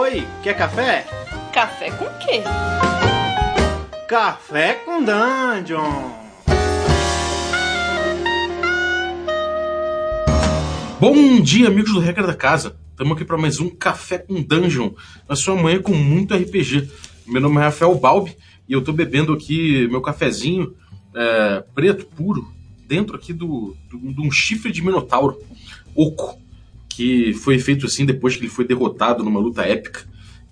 Oi, quer café? Café com quê? Café com Dungeon. Bom dia, amigos do Regra da Casa. Estamos aqui para mais um Café com Dungeon, na sua manhã com muito RPG. Meu nome é Rafael Balbi e eu estou bebendo aqui meu cafezinho é, preto, puro, dentro aqui do, do, de um chifre de minotauro, oco, que foi feito assim depois que ele foi derrotado numa luta épica.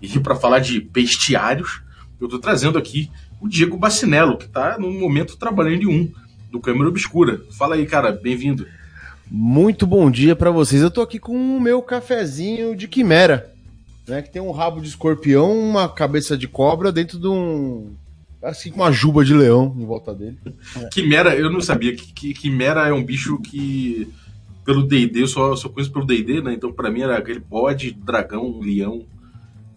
E para falar de bestiários, eu estou trazendo aqui o Diego Bacinello, que está no momento trabalhando em um, do Câmara Obscura. Fala aí, cara, bem-vindo. Muito bom dia para vocês. Eu tô aqui com o meu cafezinho de quimera, né? Que tem um rabo de escorpião, uma cabeça de cobra dentro de um. Assim, com uma juba de leão em volta dele. Quimera, eu não sabia. que, que Quimera é um bicho que. Pelo DD, eu só, só conheço pelo DD, né? Então pra mim era aquele bode, dragão, leão.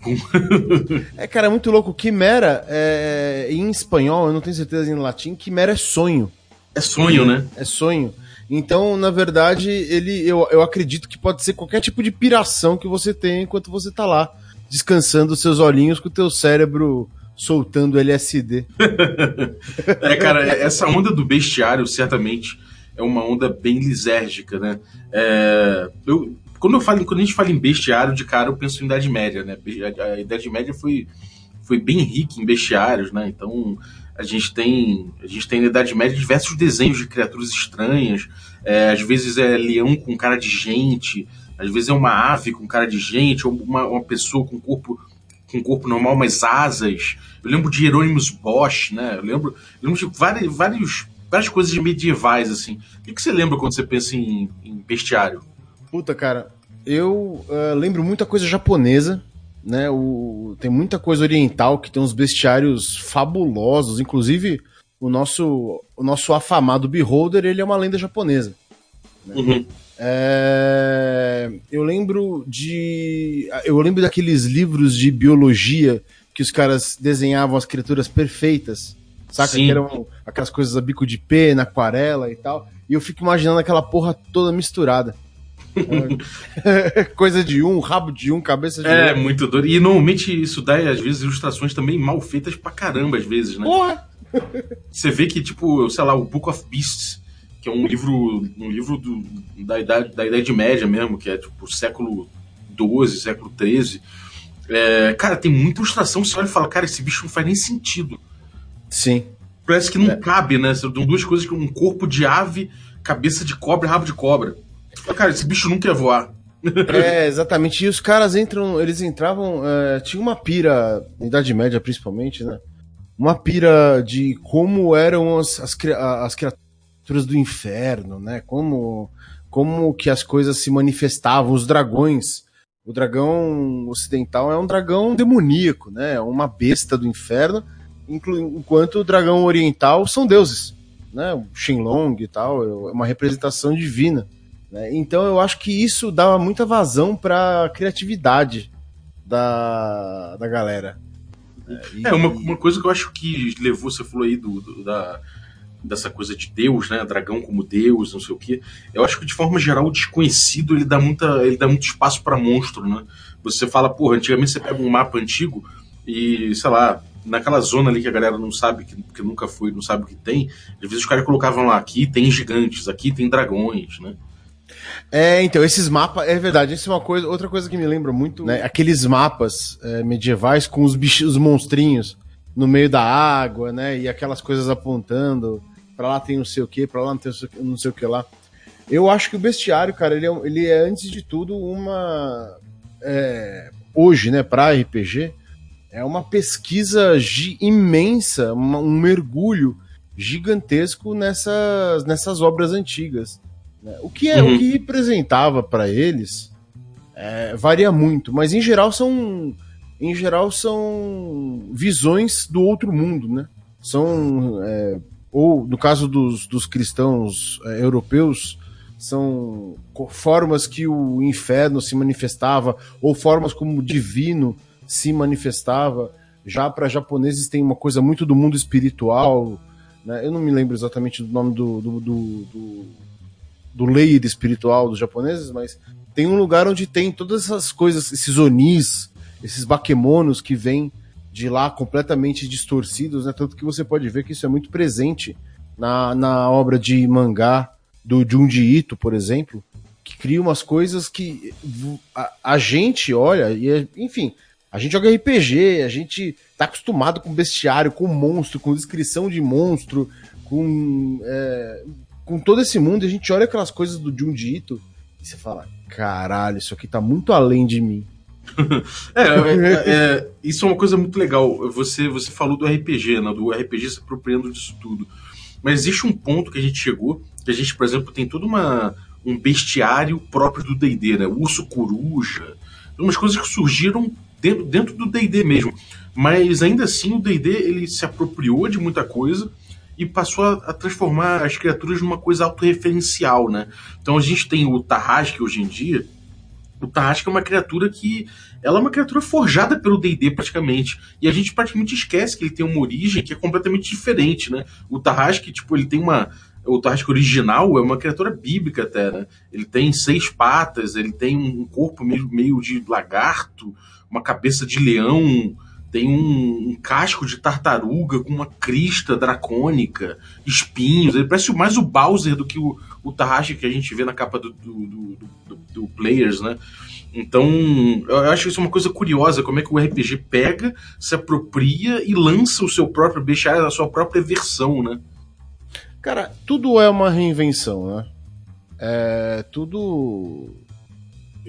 é, cara, é muito louco. Quimera, é, em espanhol, eu não tenho certeza em latim, quimera é sonho. É sonho, né? É sonho. Então, na verdade, ele eu, eu acredito que pode ser qualquer tipo de piração que você tem enquanto você tá lá, descansando os seus olhinhos com o teu cérebro soltando LSD. é, cara, essa onda do bestiário certamente é uma onda bem lisérgica, né? É, eu, quando, eu falo, quando a gente fala em bestiário, de cara eu penso em Idade Média, né? A, a Idade Média foi, foi bem rica em bestiários, né? Então a gente tem a gente tem na Idade Média diversos desenhos de criaturas estranhas. É, às vezes é leão com cara de gente, às vezes é uma ave com cara de gente, ou uma, uma pessoa com corpo com corpo normal, mas asas. Eu lembro de Hieronymus Bosch, né? Eu lembro, eu lembro de vários, vários, várias coisas medievais, assim. O que, que você lembra quando você pensa em, em bestiário? Puta, cara, eu uh, lembro muita coisa japonesa né? O, tem muita coisa oriental que tem uns bestiários fabulosos, inclusive o nosso, o nosso afamado Beholder, ele é uma lenda japonesa. Né? Uhum. É, eu lembro de. Eu lembro daqueles livros de biologia que os caras desenhavam as criaturas perfeitas. Saca? Sim. Que eram aquelas coisas a bico de pena, aquarela e tal. E eu fico imaginando aquela porra toda misturada. Coisa de um, rabo de um, cabeça de é, um. É, muito doido. E normalmente isso dá, às vezes, ilustrações também mal feitas pra caramba, às vezes, né? Porra! Você vê que, tipo, sei lá, o Book of Beasts, que é um livro, um livro do, da, idade, da Idade Média mesmo, que é tipo século XII, século XIII. É, cara, tem muita ilustração, você olha e fala, cara, esse bicho não faz nem sentido. Sim. Parece que não é. cabe, né? São duas coisas que um corpo de ave, cabeça de cobra e rabo de cobra. Cara, esse bicho nunca ia voar. É, exatamente. E os caras entram, eles entravam. É, tinha uma pira, na Idade Média principalmente, né? Uma pira de como eram as, as, as criaturas do inferno, né? Como, como que as coisas se manifestavam, os dragões. O dragão ocidental é um dragão demoníaco, né? É uma besta do inferno, enquanto o dragão oriental são deuses, né? O Shenlong e tal, é uma representação divina. Né? Então eu acho que isso dava muita vazão para a criatividade da, da galera. E... É, uma, uma coisa que eu acho que levou, você falou aí do, do, da, dessa coisa de Deus, né? Dragão como Deus, não sei o quê. Eu acho que de forma geral o desconhecido ele dá, muita, ele dá muito espaço para monstro, né? Você fala, porra, antigamente você pega um mapa antigo e, sei lá, naquela zona ali que a galera não sabe, que, que nunca foi, não sabe o que tem, às vezes os caras colocavam lá, aqui tem gigantes, aqui tem dragões, né? É, então, esses mapas, é verdade, isso é uma coisa, outra coisa que me lembra muito, né, aqueles mapas é, medievais com os bichos, os monstrinhos no meio da água, né, e aquelas coisas apontando, pra lá tem não sei o que, pra lá não tem não sei o que lá. Eu acho que o bestiário, cara, ele é, ele é antes de tudo uma. É, hoje, né, pra RPG, é uma pesquisa imensa, uma, um mergulho gigantesco nessas, nessas obras antigas. Né? O que é uhum. o que representava para eles é, varia muito, mas em geral são em geral são visões do outro mundo, né? São é, ou no caso dos, dos cristãos é, europeus são formas que o inferno se manifestava ou formas como o divino se manifestava. Já para japoneses tem uma coisa muito do mundo espiritual, né? Eu não me lembro exatamente do nome do, do, do, do do espiritual dos japoneses, mas tem um lugar onde tem todas essas coisas, esses onis, esses baquemonos que vêm de lá completamente distorcidos, né? Tanto que você pode ver que isso é muito presente na, na obra de mangá do Junji Ito, por exemplo, que cria umas coisas que a, a gente olha e, é, enfim, a gente joga RPG, a gente tá acostumado com bestiário, com monstro, com descrição de monstro, com, é, com todo esse mundo, e a gente olha aquelas coisas do Junji Ito e você fala, caralho, isso aqui tá muito além de mim. é, é, é, isso é uma coisa muito legal. Você, você falou do RPG, né? Do RPG se apropriando disso tudo. Mas existe um ponto que a gente chegou, que a gente, por exemplo, tem todo uma, um bestiário próprio do D&D, né? Urso coruja, umas coisas que surgiram dentro, do D&D mesmo. Mas ainda assim o D&D ele se apropriou de muita coisa e passou a, a, transformar as criaturas numa coisa autorreferencial, né? Então a gente tem o Tarrasque hoje em dia. O Tarrasque é uma criatura que ela é uma criatura forjada pelo D&D praticamente. E a gente praticamente esquece que ele tem uma origem que é completamente diferente, né? O Tarrasque, tipo, ele tem uma o Tarrasque original é uma criatura bíblica até, né? Ele tem seis patas, ele tem um corpo meio, meio de lagarto, uma cabeça de leão, tem um, um, casco de tartaruga com uma crista dracônica, espinhos. Ele parece mais o Bowser do que o, o que a gente vê na capa do, do, do, do, do Players, né? Então, eu acho isso uma coisa curiosa, como é que o RPG pega, se apropria e lança o seu próprio bestiário, a sua própria versão, né? Cara, tudo é uma reinvenção, né? É, tudo.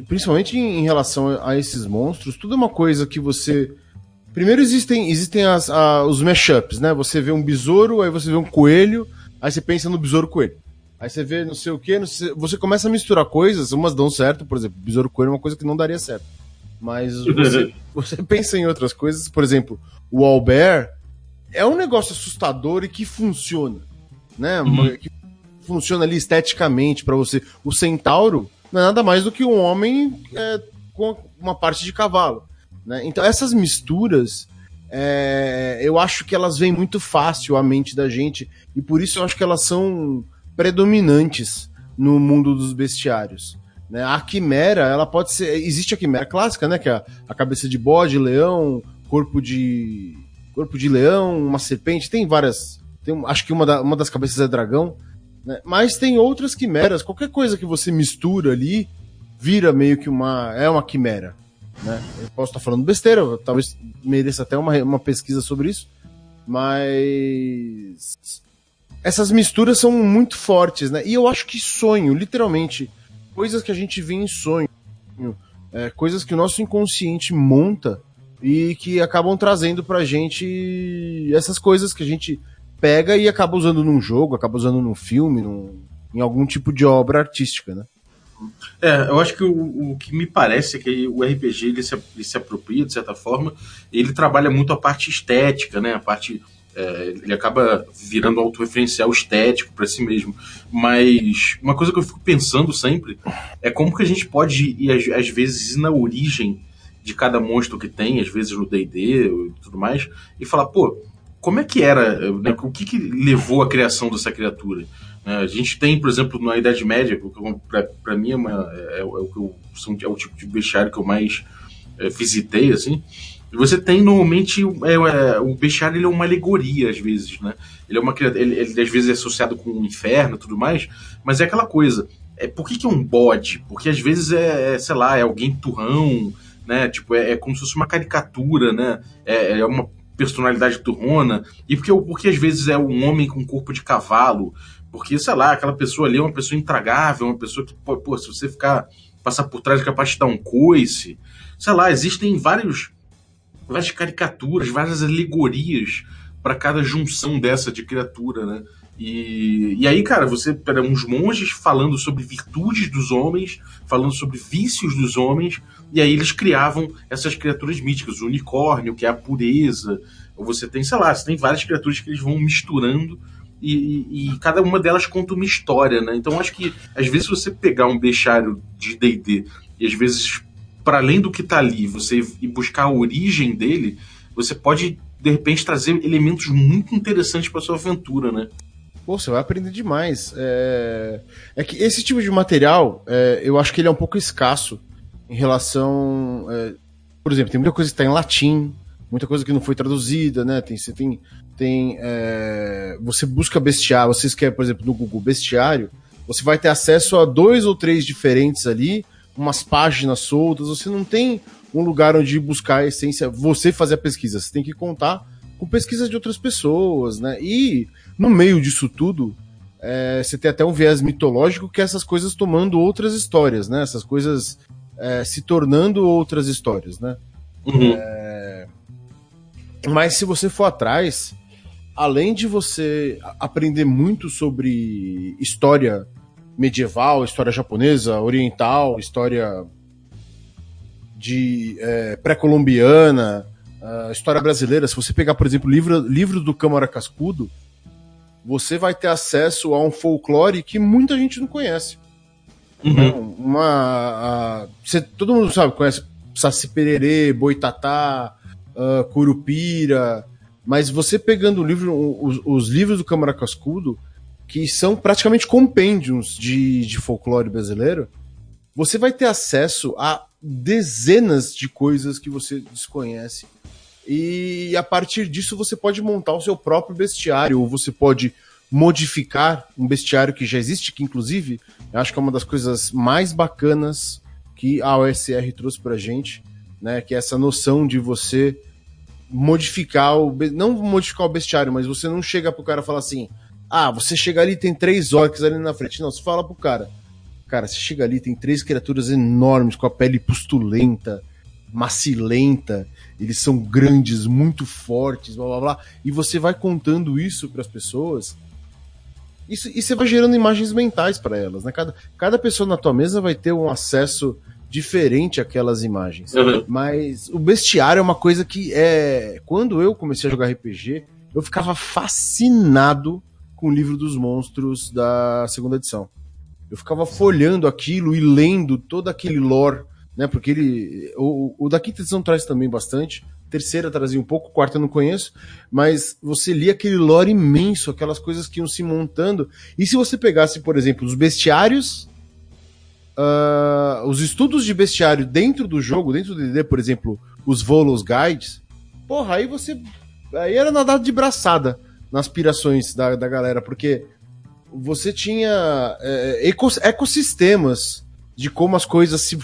Principalmente em relação a esses monstros, tudo é uma coisa que você. Primeiro existem, existem as, a, os mashups, né? Você vê um besouro, aí você vê um coelho, aí você pensa no besouro coelho. Aí você vê não sei o que, você começa a misturar coisas, umas dão certo, por exemplo, besouro coelho é uma coisa que não daria certo. Mas você, você pensa em outras coisas, por exemplo, o Albert é um negócio assustador e que funciona né? Uhum. Que funciona ali esteticamente para você. O centauro não é nada mais do que um homem é, com uma parte de cavalo. Né? Então essas misturas, é, eu acho que elas vêm muito fácil à mente da gente e por isso eu acho que elas são predominantes no mundo dos bestiários. Né? A quimera, ela pode ser. Existe a quimera clássica, né? Que é a, cabeça de bode, leão, corpo de. corpo de leão, uma serpente, tem várias tem, acho que uma, da, uma das cabeças é dragão. Né? Mas tem outras quimeras. Qualquer coisa que você mistura ali vira meio que uma. É uma quimera. Né? Eu posso estar falando besteira, talvez mereça até uma, uma pesquisa sobre isso. Mas. Essas misturas são muito fortes, né? E eu acho que sonho, literalmente, coisas que a gente vê em sonho, é, coisas que o nosso inconsciente monta e que acabam trazendo pra gente essas coisas que a gente pega e acaba usando num jogo, acaba usando num filme, num, em algum tipo de obra artística, né? É, eu acho que o, o que me parece é que o RPG ele se, ele se apropria, de certa forma, ele trabalha muito a parte estética, né? A parte. É, ele acaba virando autorreferencial estético para si mesmo. Mas uma coisa que eu fico pensando sempre é como que a gente pode ir, às, às vezes, ir na origem de cada monstro que tem, às vezes no DD e tudo mais, e falar, pô, como é que era, né, o que, que levou à criação dessa criatura? Né, a gente tem, por exemplo, na Idade Média, para mim é, uma, é, é, o é o tipo de bestiário que eu mais é, visitei, assim. Você tem normalmente é, é, o bestiário ele é uma alegoria às vezes, né? Ele é uma ele, ele às vezes é associado com o inferno, tudo mais, mas é aquela coisa. É por que, que é um bode? Porque às vezes é, é sei lá, é alguém turrão, né? Tipo é, é como se fosse uma caricatura, né? É, é uma personalidade turrona, e porque, porque às vezes é um homem com corpo de cavalo, porque, sei lá, aquela pessoa ali é uma pessoa intragável, uma pessoa que, pô, pô se você ficar, passar por trás é capaz de dar um coice, sei lá, existem vários, várias caricaturas, várias alegorias para cada junção dessa de criatura, né? E, e aí, cara, você pega uns monges falando sobre virtudes dos homens, falando sobre vícios dos homens, e aí eles criavam essas criaturas míticas, o unicórnio, que é a pureza, ou você tem, sei lá, você tem várias criaturas que eles vão misturando e, e, e, cada uma delas conta uma história, né? Então acho que às vezes você pegar um bestiário de D&D e às vezes para além do que tá ali, você ir buscar a origem dele, você pode de repente trazer elementos muito interessantes para sua aventura, né? Pô, você vai aprender demais. É, é que esse tipo de material, é, eu acho que ele é um pouco escasso em relação. É... por exemplo, tem muita coisa que está em latim, muita coisa que não foi traduzida, né? Tem, você tem. tem é, você busca bestiário, você quer, por exemplo, no Google bestiário, você vai ter acesso a dois ou três diferentes ali, umas páginas soltas, você não tem um lugar onde buscar a essência, você fazer a pesquisa, você tem que contar com pesquisas de outras pessoas, né? E no meio disso tudo, é, você tem até um viés mitológico que é essas coisas tomando outras histórias, né? Essas coisas é, se tornando outras histórias, né? Uhum. É... Mas se você for atrás, além de você aprender muito sobre história medieval, história japonesa, oriental, história de é, pré-colombiana, uh, história brasileira, se você pegar, por exemplo, livro, livro do Câmara Cascudo, você vai ter acesso a um folclore que muita gente não conhece. Uhum. Uma, você, todo mundo sabe, conhece Saci Pererê, Boitatá, uh, Curupira, mas você pegando o livro, os, os, livros do Câmara Cascudo, que são praticamente compêndios de, de folclore brasileiro, você vai ter acesso a dezenas de coisas que você desconhece. E a partir disso você pode montar o seu próprio bestiário, ou você pode modificar um bestiário que já existe, que inclusive eu acho que é uma das coisas mais bacanas que a OSR trouxe pra gente, né? Que é essa noção de você modificar o. Não modificar o bestiário, mas você não chega pro cara e fala assim: ah, você chega ali tem três orcs ali na frente. Não, você fala pro cara. Cara, você chega ali, tem três criaturas enormes, com a pele pustulenta, macilenta, eles são grandes, muito fortes, blá blá blá. E você vai contando isso para as pessoas isso, e você vai gerando imagens mentais para elas, né? Cada, cada pessoa na tua mesa vai ter um acesso diferente àquelas imagens. Uhum. Mas o bestiário é uma coisa que é. Quando eu comecei a jogar RPG, eu ficava fascinado com o livro dos monstros da segunda edição. Eu ficava folhando aquilo e lendo todo aquele lore, né? Porque ele. O, o da quinta edição traz também bastante terceira trazia um pouco, quarta eu não conheço, mas você lia aquele lore imenso, aquelas coisas que iam se montando. E se você pegasse, por exemplo, os bestiários, uh, os estudos de bestiário dentro do jogo, dentro do DD, por exemplo, os Volos Guides, porra, aí você. Aí era nadado de braçada nas aspirações da, da galera, porque você tinha é, ecossistemas de como as coisas se,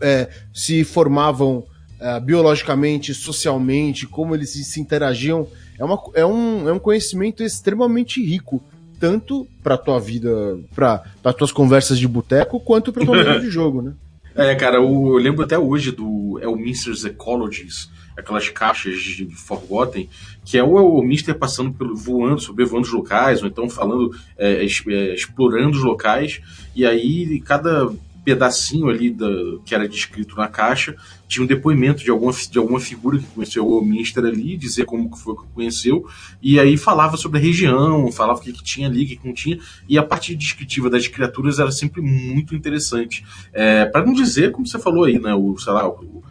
é, se formavam uh, biologicamente, socialmente, como eles se interagiam, é, uma, é, um, é um conhecimento extremamente rico, tanto para tua vida, para tuas conversas de boteco, quanto para tua vida de jogo, né? É, cara, eu, eu lembro até hoje do Elminster's Ecologies, aquelas caixas de Forgotten, que é o, o Mister passando pelo voando, sobrevoando os locais, ou então falando, é, é, explorando os locais, e aí cada pedacinho ali da, que era descrito na caixa, tinha um depoimento de alguma, de alguma figura que conheceu o Minister ali, dizer como que foi que conheceu, e aí falava sobre a região, falava o que, que tinha ali, o que, que não tinha, e a parte descritiva das criaturas era sempre muito interessante. É, para não dizer, como você falou aí, né, o, sei lá, o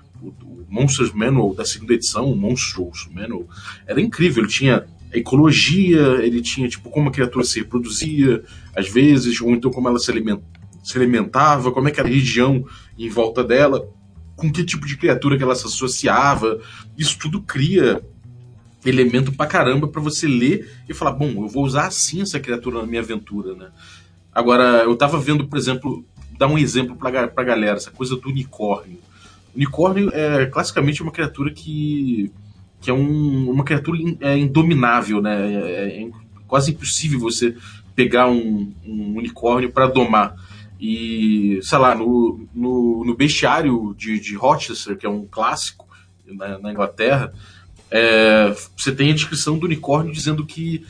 Monsters Manual da segunda edição, o Monsters Manual, era incrível, ele tinha ecologia, ele tinha tipo como a criatura se reproduzia, às vezes, ou então como ela se alimentava se alimentava, como é que era a região em volta dela, com que tipo de criatura que ela se associava. Isso tudo cria elemento pra caramba para você ler e falar, bom, eu vou usar assim essa criatura na minha aventura, né? Agora, eu tava vendo, por exemplo, dar um exemplo pra, pra galera, essa coisa do unicórnio. Unicórnio é classicamente uma criatura que, que é um, uma criatura in, é indominável, né? É, é, quase impossível você pegar um, um unicórnio para domar. E, sei lá, no, no, no bestiário de, de Rochester, que é um clássico na, na Inglaterra, é, você tem a descrição do unicórnio dizendo que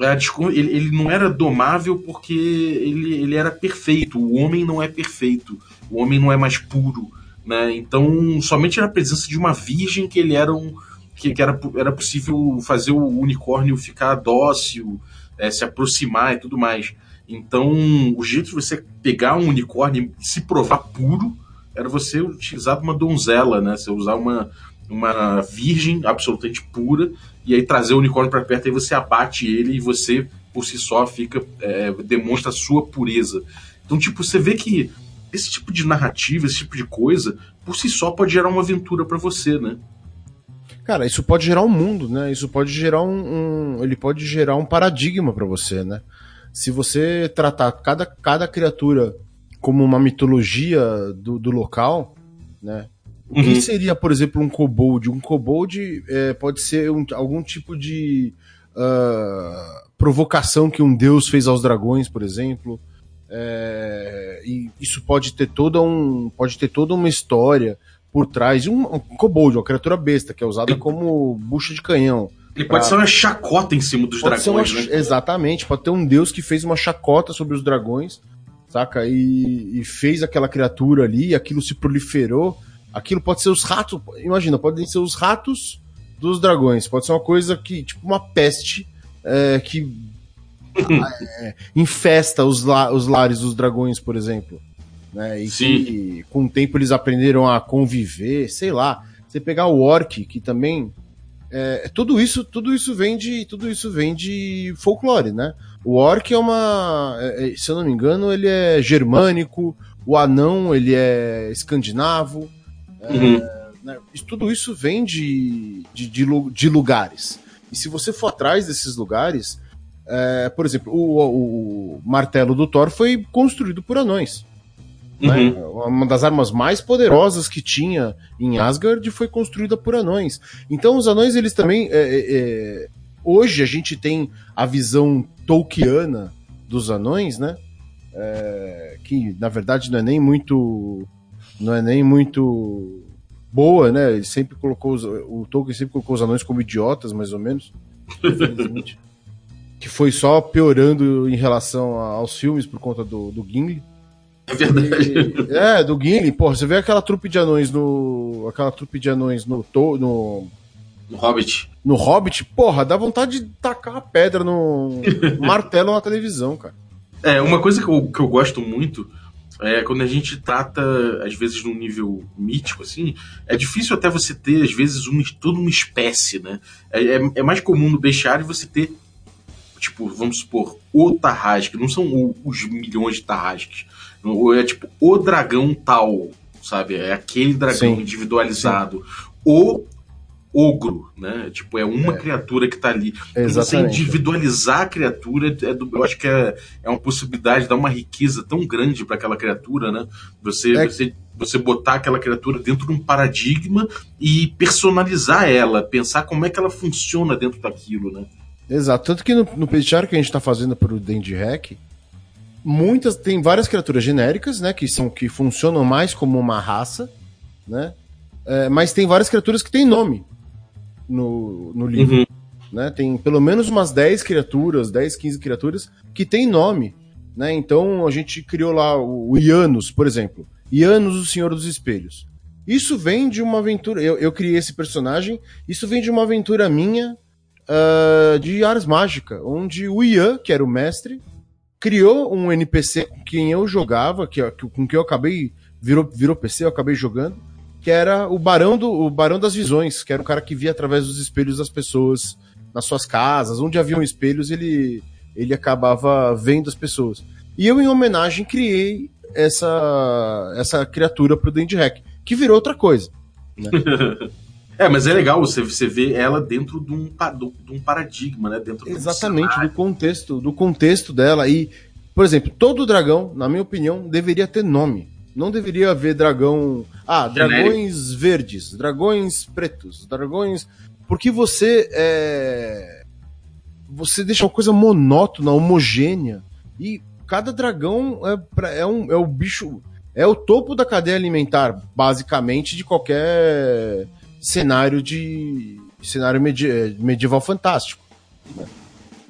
é, ele, ele não era domável porque ele, ele era perfeito. O homem não é perfeito. O homem não é mais puro. Né? Então, somente na presença de uma virgem que ele era um. que, que era, era possível fazer o unicórnio ficar dócil, é, se aproximar e tudo mais. Então, o jeito de você pegar um unicórnio e se provar puro era você utilizar uma donzela, né? Você usar uma, uma virgem absolutamente pura e aí trazer o unicórnio para perto, aí você abate ele e você, por si só, fica é, demonstra a sua pureza. Então, tipo, você vê que esse tipo de narrativa, esse tipo de coisa, por si só pode gerar uma aventura para você, né? Cara, isso pode gerar um mundo, né? Isso pode gerar um, um ele pode gerar um paradigma para você, né? Se você tratar cada, cada criatura como uma mitologia do, do local, né? O uhum. que seria, por exemplo, um kobold? Um kobold é, pode ser um, algum tipo de uh, provocação que um deus fez aos dragões, por exemplo. É, e isso pode ter toda um pode ter toda uma história por trás de um, um kobold, uma criatura besta que é usada como bucha de canhão. Ele pra... pode ser uma chacota em cima dos pode dragões, uma... né? Exatamente, pode ter um deus que fez uma chacota sobre os dragões, saca? E, e fez aquela criatura ali, e aquilo se proliferou. Aquilo pode ser os ratos, imagina, podem ser os ratos dos dragões. Pode ser uma coisa que, tipo, uma peste é, que é, infesta os, la os lares dos dragões, por exemplo. Né? E Sim. que com o tempo eles aprenderam a conviver, sei lá. Você pegar o orc, que também. É, tudo isso tudo isso vem de tudo isso vem de folclore né o orc é uma é, é se eu não me engano ele é germânico o anão ele é escandinavo é, uhum. né, tudo isso vem de, de, de, de lugares e se você for atrás desses lugares, é, por exemplo, o, o, martelo do Thor foi construído por anões. Né? Uhum. Né? Uma das armas mais poderosas que tinha em Asgard foi construída por anões. Então os anões, eles também. É, é, é hoje a gente tem a visão tolkiana dos anões, né? É, que na verdade não é nem muito. Não é nem muito boa, né? Ele sempre colocou os, o Tolkien sempre colocou os anões como idiotas, mais ou menos. Infelizmente. que foi só piorando em relação aos filmes por conta do, do Gimli. É verdade. E, é, do Gimli, porra, você vê aquela trupe de anões no. Aquela trupe de anões no. no no Hobbit. No Hobbit, porra, dá vontade de tacar a pedra no martelo na televisão, cara. É, uma coisa que eu, que eu gosto muito é, quando a gente trata, às vezes, num nível mítico, assim, é difícil até você ter, às vezes, uma, toda uma espécie, né? É, é, é mais comum no bestiário você ter, tipo, vamos supor, o Tarrasque, não são o, os milhões de Tarrasques. É tipo, o dragão tal, sabe? É aquele dragão sim, individualizado. Sim. O ogro, né? Tipo, é uma é. criatura que tá ali. Exatamente. Você individualizar a criatura, é do, eu acho que é, é uma possibilidade de dar uma riqueza tão grande para aquela criatura, né? Você, é. você, você botar aquela criatura dentro de um paradigma e personalizar ela, pensar como é que ela funciona dentro daquilo, né? Exato. Tanto que no, no Pedichar que a gente tá fazendo pro Dandy Hack, muitas, tem várias criaturas genéricas, né? Que são que funcionam mais como uma raça, né? É, mas tem várias criaturas que têm nome no, no livro. Uhum. Né? Tem pelo menos umas 10 criaturas, 10, 15 criaturas que tem nome. Né? Então a gente criou lá o Ianus, por exemplo. Ianus, o Senhor dos Espelhos. Isso vem de uma aventura. Eu, eu criei esse personagem. Isso vem de uma aventura minha uh, de Ars Mágica, onde o Ian, que era o mestre, criou um NPC com quem eu jogava, que, com quem eu acabei. Virou, virou PC, eu acabei jogando que era o Barão, do, o Barão das Visões, que era o cara que via através dos espelhos das pessoas nas suas casas, onde haviam espelhos, ele, ele acabava vendo as pessoas. E eu, em homenagem, criei essa, essa criatura pro Dandy Hack, que virou outra coisa. Né? é, mas é legal você, você ver ela dentro de um, de um paradigma, né? Dentro Exatamente, do contexto, do contexto dela. E, por exemplo, todo dragão, na minha opinião, deveria ter nome. Não deveria haver dragão. Ah, dragões Genérico. verdes, dragões pretos, dragões. Porque você é. Você deixa uma coisa monótona, homogênea. E cada dragão é, é, um, é o bicho. É o topo da cadeia alimentar, basicamente, de qualquer cenário de. cenário medieval fantástico. Né?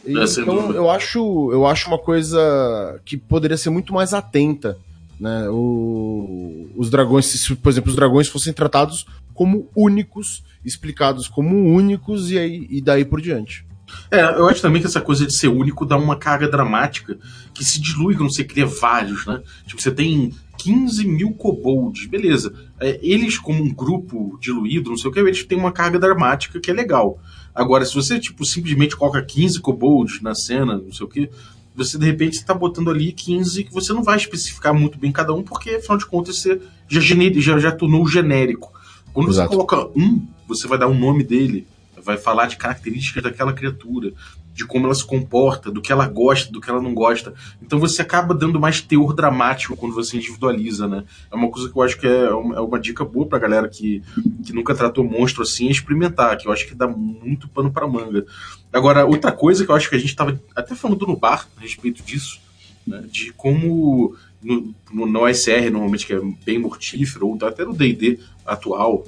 então eu acho, eu acho uma coisa que poderia ser muito mais atenta né? O, os dragões, se, por exemplo, os dragões fossem tratados como únicos, explicados como únicos e, aí, e daí por diante. É, eu acho também que essa coisa de ser único dá uma carga dramática que se dilui quando você cria vários, né? Tipo, você tem 15 mil kobolds, beleza. É, eles, como um grupo diluído, não sei o que, eles têm uma carga dramática que é legal. Agora, se você, tipo, simplesmente coloca 15 kobolds na cena, não sei o que, você de repente está botando ali 15 que você não vai especificar muito bem cada um, porque afinal de contas você já, já, já tornou genérico. Quando Exato. você coloca um, você vai dar o um nome dele, vai falar de características daquela criatura, de como ela se comporta, do que ela gosta, do que ela não gosta. Então você acaba dando mais teor dramático quando você individualiza, né? É uma coisa que eu acho que é uma, é dica boa pra galera que, que nunca tratou monstro assim, é experimentar, que eu acho que dá muito pano pra manga. Agora, outra coisa que eu acho que a gente tava até falando no bar a respeito disso, né? De como no, no, no OSR, normalmente, que é bem mortífero, ou até no D&D atual,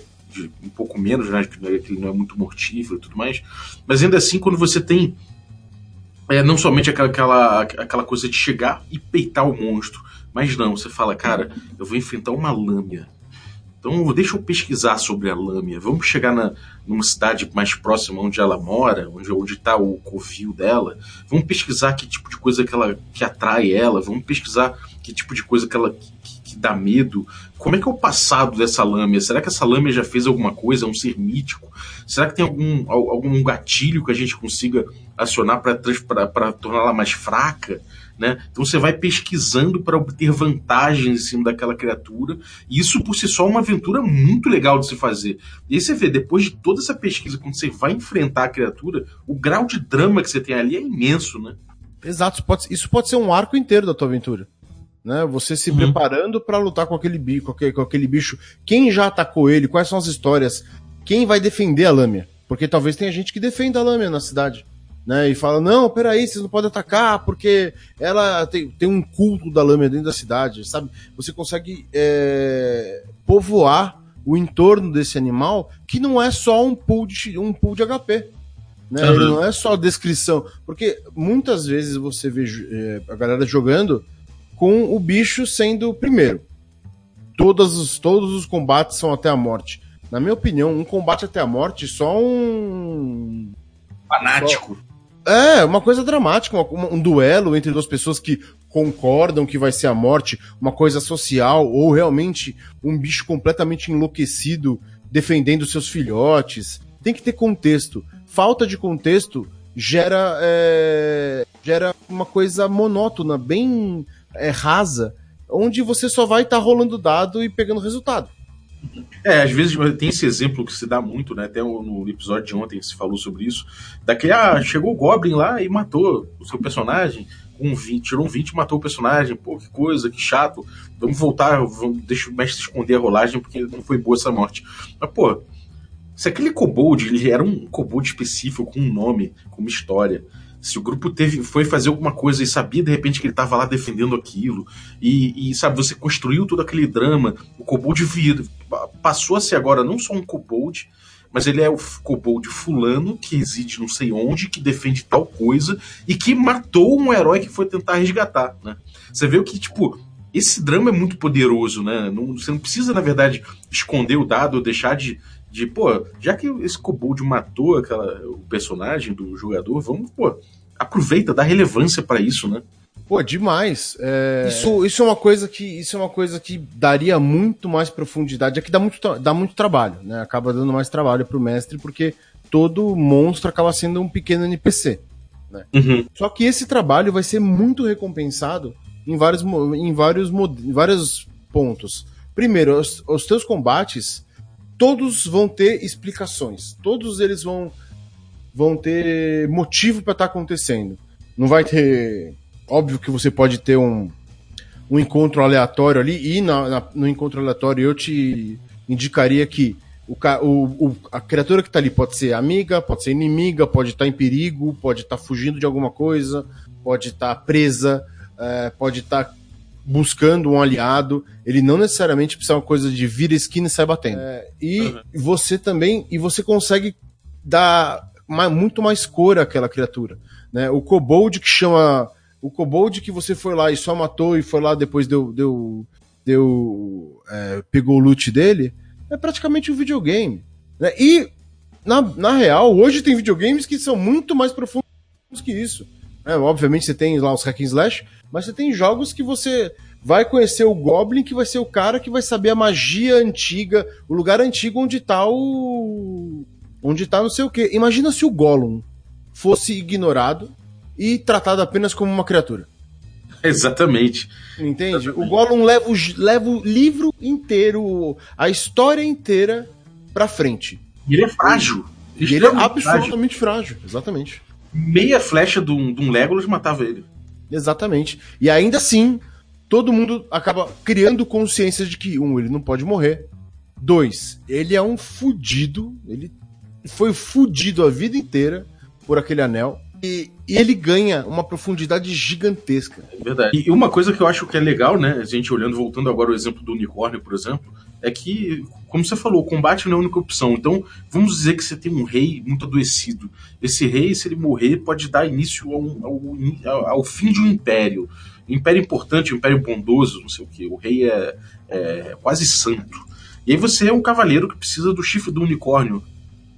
um pouco menos, né? Que ele não é muito mortífero e tudo mais. Mas ainda assim, quando você tem é, não somente aquela, aquela, aquela coisa de chegar e peitar o monstro, mas não, você fala, cara, eu vou enfrentar uma lâmina. Então deixa eu pesquisar sobre a lâmina. Vamos chegar na, numa cidade mais próxima onde ela mora, onde está o covil dela. Vamos pesquisar que tipo de coisa que ela que atrai ela. Vamos pesquisar que tipo de coisa que ela que, dá medo. Como é que é o passado dessa lâmina? Será que essa lâmina já fez alguma coisa? É um ser mítico? Será que tem algum, algum gatilho que a gente consiga acionar para torná-la mais fraca? Né? Então você vai pesquisando para obter vantagens em cima daquela criatura, e isso por si só é uma aventura muito legal de se fazer. E aí você vê, depois de toda essa pesquisa, quando você vai enfrentar a criatura, o grau de drama que você tem ali é imenso, né? Exato, isso pode, ser um arco inteiro da tua aventura. Né? Você se uhum. preparando para lutar com aquele, bicho, com aquele, com aquele bicho. Quem já atacou ele? Quais são as histórias? Quem vai defender a lâmina? Porque talvez tenha gente que defenda a lâmina na cidade né? E fala: não, peraí, vocês não podem atacar porque ela tem, tem um culto da lâmina dentro da cidade, sabe? Você consegue é, povoar o entorno desse animal que não é só um pool de, um pool de HP. Né? Uhum. Não é só descrição. Porque muitas vezes você vê é, a galera jogando com o bicho sendo o primeiro. Todos os, todos os combates são até a morte. Na minha opinião, um combate até a morte só um. Fanático. Só é, uma coisa dramática, um, um duelo entre duas pessoas que concordam que vai ser a morte, uma coisa social, ou realmente um bicho completamente enlouquecido defendendo seus filhotes. Tem que ter contexto. Falta de contexto gera, é, gera uma coisa monótona, bem é, rasa, onde você só vai estar tá rolando dado e pegando resultado. É, às vezes tem esse exemplo que se dá muito, né? Até no episódio de ontem se falou sobre isso. Daquele, ah, chegou o Goblin lá e matou o seu personagem. Com um 20, tirou um 20 e matou o personagem. Pô, que coisa, que chato. Vamos voltar, vamos, deixa o mestre esconder a rolagem porque não foi boa essa morte. Mas, pô, se aquele kobold ele era um kobold específico, com um nome, com uma história se o grupo teve foi fazer alguma coisa e sabia de repente que ele estava lá defendendo aquilo, e, e, sabe, você construiu todo aquele drama, o Kobold vir, passou a ser agora não só um Kobold, mas ele é o Kobold fulano que reside não sei onde, que defende tal coisa e que matou um herói que foi tentar resgatar, né? Você vê que, tipo, esse drama é muito poderoso, né? Não, você não precisa, na verdade, esconder o dado ou deixar de, de, pô, já que esse Kobold matou aquela, o personagem do jogador, vamos, pô, aproveita, dá relevância para isso, né? Pô, demais. É... Isso, isso é uma coisa que isso é uma coisa que daria muito mais profundidade. É que dá muito, dá muito trabalho, né? Acaba dando mais trabalho pro mestre, porque todo monstro acaba sendo um pequeno NPC. Né? Uhum. Só que esse trabalho vai ser muito recompensado em vários, em vários, em vários pontos. Primeiro, os, os teus combates todos vão ter explicações. Todos eles vão, vão ter motivo para estar tá acontecendo. Não vai ter. Óbvio que você pode ter um, um encontro aleatório ali, e na, na, no encontro aleatório eu te indicaria que o, o, o, a criatura que está ali pode ser amiga, pode ser inimiga, pode estar tá em perigo, pode estar tá fugindo de alguma coisa, pode estar tá presa, é, pode estar tá buscando um aliado. Ele não necessariamente precisa uma coisa de vira esquina e sai batendo. É, e uhum. você também. E você consegue dar mais, muito mais cor àquela criatura. Né? O Kobold que chama. O Kobold que você foi lá e só matou e foi lá depois deu. deu, deu é, pegou o loot dele. É praticamente um videogame. Né? E, na, na real, hoje tem videogames que são muito mais profundos que isso. É, obviamente você tem lá os hack and slash, mas você tem jogos que você vai conhecer o Goblin, que vai ser o cara que vai saber a magia antiga, o lugar antigo onde tá o. onde tá não sei o quê. Imagina se o Gollum fosse ignorado e tratado apenas como uma criatura. Exatamente. Entende? O Gollum leva o, leva o livro inteiro, a história inteira pra frente. E ele é frágil. E ele é absolutamente frágil. frágil. Exatamente. Meia flecha de um, de um Legolas matava ele. Exatamente. E ainda assim, todo mundo acaba criando consciência de que, um, ele não pode morrer. Dois, ele é um fudido. Ele foi fudido a vida inteira por aquele anel. E, e, ele ganha uma profundidade gigantesca. É verdade. E uma coisa que eu acho que é legal, né? A gente olhando, voltando agora o exemplo do unicórnio, por exemplo, é que, como você falou, o combate não é a única opção. Então, vamos dizer que você tem um rei muito adoecido. Esse rei, se ele morrer, pode dar início ao, ao, ao fim de um império. Um império importante, um império bondoso, não sei o que. O rei é, é quase santo. E aí você é um cavaleiro que precisa do chifre do unicórnio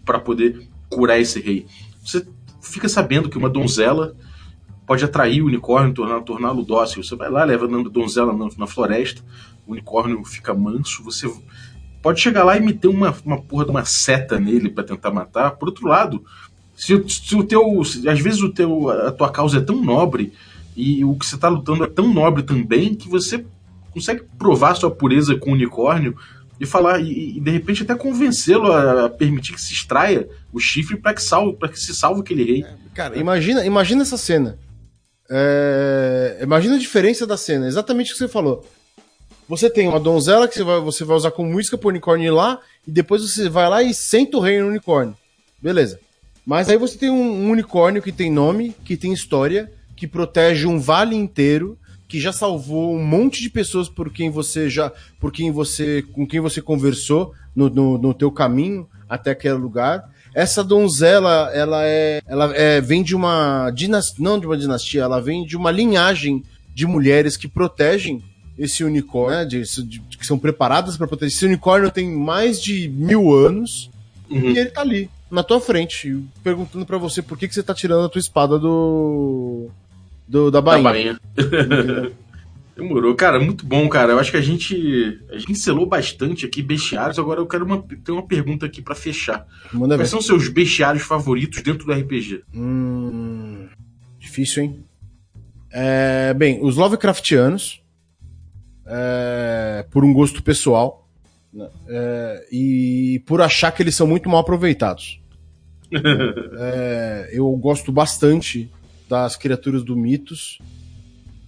para poder curar esse rei. Você fica sabendo que uma donzela pode atrair o unicórnio, torná-lo torná dócil. Você vai lá, leva a donzela na, floresta, o unicórnio fica manso, você pode chegar lá e meter uma, uma porra de uma seta nele para tentar matar. Por outro lado, se, se o teu. Se, às vezes o teu, a tua causa é tão nobre e o que você está lutando é tão nobre também que você consegue provar sua pureza com o unicórnio e falar e, e de repente até convencê-lo a, permitir que se extraia o chifre para que salve para que se salve aquele rei. É, cara, imagina, imagina essa cena. É, imagina a diferença da cena, exatamente o que você falou. Você tem uma donzela que você vai, você vai usar como isca pro unicórnio ir lá, e depois você vai lá e senta o rei no unicórnio. Beleza. Mas aí você tem um, um unicórnio que tem nome, que tem história, que protege um vale inteiro, que já salvou um monte de pessoas por quem você já, por quem você, com quem você conversou no, no, no teu caminho até aquele lugar. Essa donzela, ela é, ela é, vem de uma dinastia, não de uma dinastia, ela vem de uma linhagem de mulheres que protegem esse unicórnio, né, de, de, que são preparadas para proteger. Esse unicórnio tem mais de mil anos uhum. e ele tá ali, na tua frente, perguntando para você por que, que você tá tirando a tua espada do do, da bainha. Da. Demorou. Cara, muito bom, cara. Eu acho que a gente, a gente selou bastante aqui bestiários. Agora eu quero uma, ter uma pergunta aqui para fechar. Manda Quais ver. são seus bestiários favoritos dentro do RPG? Hum, difícil, hein? É, bem, os Lovecraftianos, é, por um gosto pessoal, é, e por achar que eles são muito mal aproveitados. É, eu gosto bastante das criaturas do mitos.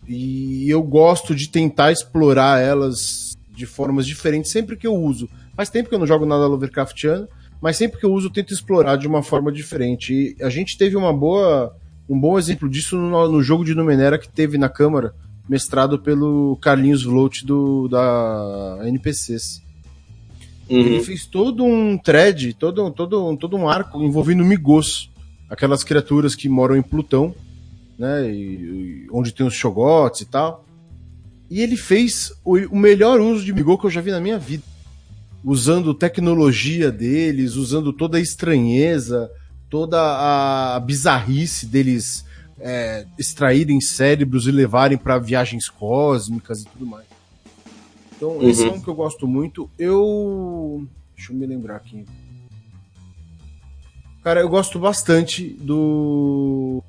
E eu gosto de tentar explorar elas de formas diferentes sempre que eu uso. Faz tempo que eu não jogo nada Lovecraftiano, mas sempre que eu uso eu tento explorar de uma forma diferente. E a gente teve uma boa, um bom exemplo disso no, no jogo de Numenera que teve na Câmara, mestrado pelo Carlinhos Vlout do, da NPCs. Uhum. Ele fez todo um thread, todo, todo, todo um arco envolvendo migos, aquelas criaturas que moram em Plutão né? E, e onde tem os chogotes e tal. E ele fez o, o melhor uso de Migô que eu já vi na minha vida. Usando tecnologia deles, usando toda a estranheza, toda a bizarrice deles é, extraírem cérebros e levarem para viagens cósmicas e tudo mais. Então, uhum. esse é um que eu gosto muito. Eu. Deixa eu me lembrar aqui. Cara, eu gosto bastante do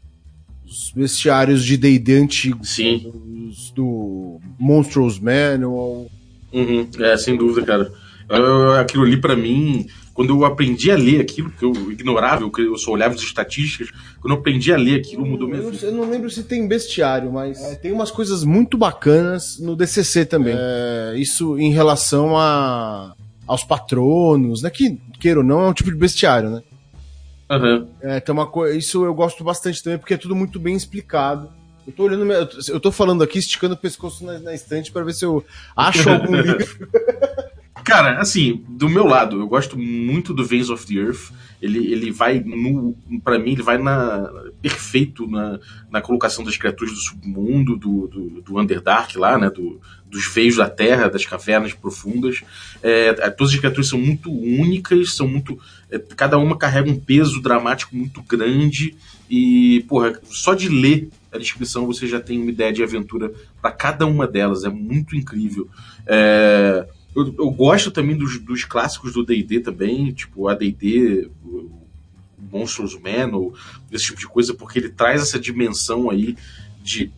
os bestiários de D&D antigos. Sim. Dos, do Monstrous Manual. Uhum, é, sem dúvida, cara. Eu, aquilo ali para mim, quando eu aprendi a ler aquilo, que eu ignorava, eu, eu só olhava as estatísticas, quando eu aprendi a ler aquilo, mudou minha vida. Eu não lembro se tem bestiário, mas é, tem umas coisas muito bacanas no DCC também. É, isso em relação a, aos patronos, né? Que, queira ou não, é um tipo de bestiário, né? Uhum. É, tem uma coisa. Isso eu gosto bastante também, porque é tudo muito bem explicado. Eu tô olhando. Eu tô falando aqui, esticando o pescoço na, na estante para ver se eu acho algum livro. Cara, assim, do meu lado, eu gosto muito do Veins of the Earth. Ele, ele vai no. para mim, ele vai na. perfeito na, na colocação das criaturas do submundo, do, do, do Underdark lá, né? Do, dos veios da terra, das cavernas profundas. É, todas as criaturas são muito únicas, são muito. É, cada uma carrega um peso dramático muito grande. E, porra, só de ler a descrição você já tem uma ideia de aventura para cada uma delas. É muito incrível. É, eu, eu, gosto também dos, dos clássicos do DD também, tipo ADD, Monsters Man ou esse tipo de coisa, porque ele traz essa dimensão aí de,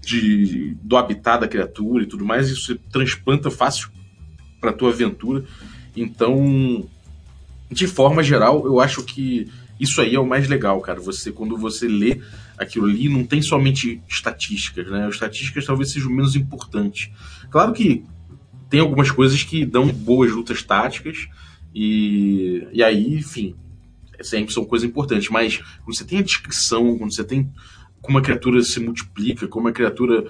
de do habitat da criatura e tudo mais, e isso transplanta fácil para tua aventura. Então, de forma geral, eu acho que isso aí é o mais legal, cara. Você quando você lê aquilo ali, não tem somente estatísticas, né? As estatísticas talvez sejam menos importantes. Claro que tem algumas coisas que dão boas lutas táticas e, e aí, enfim, sempre são coisas importantes. Mas quando você tem a descrição, quando você tem como a criatura se multiplica, como a criatura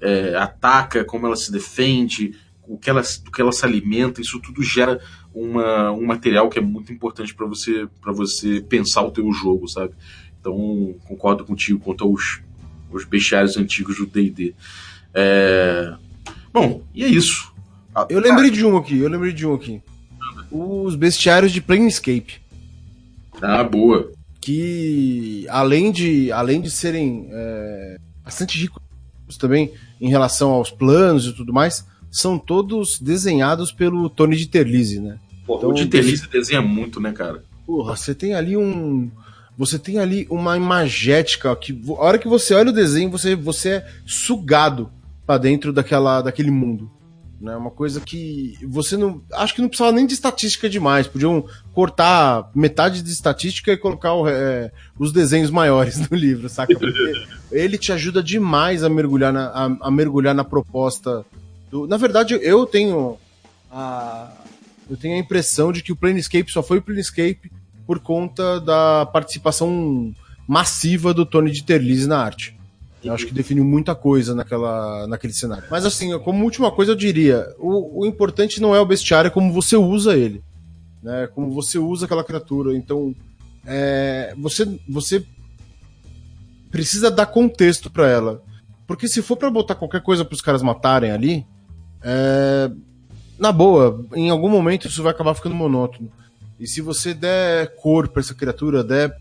é, ataca, como ela se defende, o que ela, do que ela se alimenta, isso tudo gera uma, um material que é muito importante para você para você pensar o teu jogo, sabe? Então concordo contigo quanto aos, aos bestiários antigos do D&D. É... Bom, e é isso. Ah, eu lembrei de um aqui, eu lembrei de um aqui. Os bestiários de Planescape. Ah, boa. Que além de, além de serem é, bastante ricos também em relação aos planos e tudo mais, são todos desenhados pelo Tony de Terlizzi, né? Porra, então, o de Terlizzi desenha muito, né, cara? Porra, você tem ali um você tem ali uma imagética que a hora que você olha o desenho, você você é sugado para dentro daquela daquele mundo. Né, uma coisa que você não. Acho que não precisava nem de estatística demais. Podiam cortar metade de estatística e colocar o, é, os desenhos maiores no livro, saca? Porque ele te ajuda demais a mergulhar na, a, a mergulhar na proposta do, na verdade, eu tenho a, eu tenho a impressão de que o Planescape só foi o Planescape por conta da participação massiva do Tony de Terlizzi na arte. Eu acho que definiu muita coisa naquela, naquele cenário. Mas assim, como última coisa eu diria, o, o importante não é o bestiário, é como você usa ele. Né? Como você usa aquela criatura. Então, é, você, você precisa dar contexto para ela. Porque se for para botar qualquer coisa para os caras matarem ali, é, na boa, em algum momento isso vai acabar ficando monótono. E se você der cor para essa criatura, der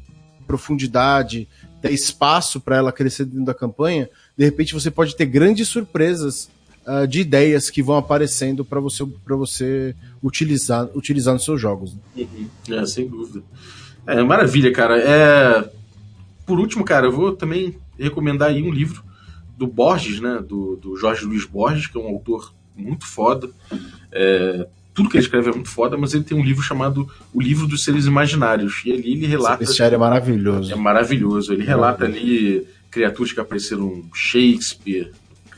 profundidade, der espaço para ela crescer dentro da campanha, de repente você pode ter grandes surpresas uh, de ideias que vão aparecendo para você, pra você utilizar, utilizar nos seus jogos. Né? Uhum. É, sem dúvida. É, maravilha, cara. É... Por último, cara, eu vou também recomendar aí um livro do Borges, né? Do, do Jorge Luiz Borges, que é um autor muito foda. É, tudo que ele escreve é muito foda, mas ele tem um livro chamado O Livro dos Seres Imaginários. E ali ele relata. Esse é maravilhoso. É maravilhoso. Ele relata ali criaturas que apareceram Shakespeare,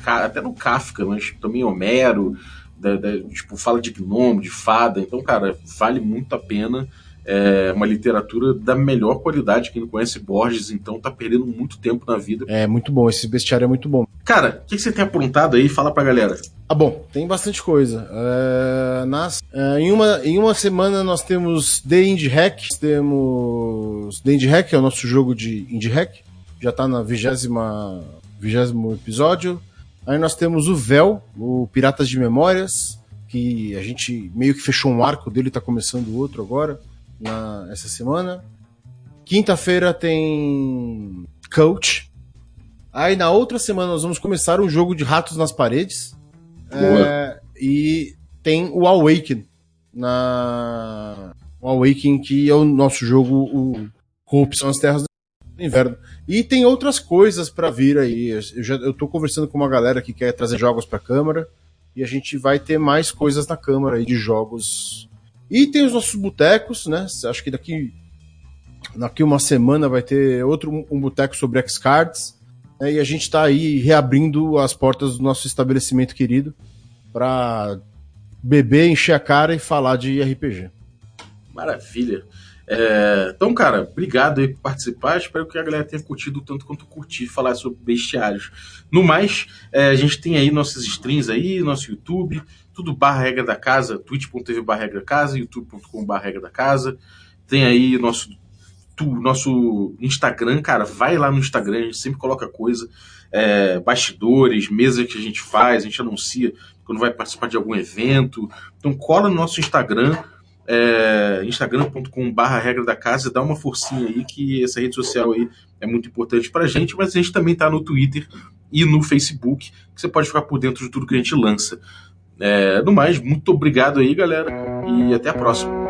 até no Kafka, mas também Homero. Da, da, tipo, fala de gnome, de fada. Então, cara, vale muito a pena é uma literatura da melhor qualidade. Quem não conhece Borges, então, tá perdendo muito tempo na vida. É muito bom, esse bestiário é muito bom. Cara, o que, que, você tem aprontado aí? Fala pra galera. Ah, bom, tem bastante coisa. É, nas, é, em, uma, em uma semana nós temos The Indie Hack, temos The Indie Hack, é o nosso jogo de Indie Hack, já tá na vigésima, vigésimo episódio. Aí nós temos o Véu, o Piratas de Memórias, que a gente meio que fechou um arco dele, tá começando outro agora na, essa semana. Quinta-feira tem Coach. Aí na outra semana nós vamos começar um jogo de ratos nas paredes. É, e tem o Awaken. Na... O Awaken, que é o nosso jogo, o Corrupção nas Terras do Inverno. E tem outras coisas para vir aí. Eu, já, eu tô conversando com uma galera que quer trazer jogos pra câmara. E a gente vai ter mais coisas na câmara aí de jogos e tem os nossos botecos, né? Acho que daqui, daqui uma semana vai ter outro um boteco sobre X-Cards. Né? E a gente está aí reabrindo as portas do nosso estabelecimento querido para beber, encher a cara e falar de RPG. Maravilha. É, então, cara, obrigado aí por participar. Espero que a galera tenha curtido tanto quanto curti falar sobre bestiários. No mais, é, a gente tem aí nossas streams aí, nosso YouTube, tudo barra regra da casa, twitch.tv barra regra da casa, youtube.com barra regra da casa. Tem aí nosso, tu, nosso Instagram, cara, vai lá no Instagram, a gente sempre coloca coisa, é, bastidores, mesas que a gente faz, a gente anuncia quando vai participar de algum evento. Então cola no nosso Instagram, é, instagram.com barra regra da casa, dá uma forcinha aí que essa rede social aí é muito importante pra gente, mas a gente também tá no Twitter e no Facebook, que você pode ficar por dentro de tudo que a gente lança. É, no mais, muito obrigado aí, galera, e até a próxima.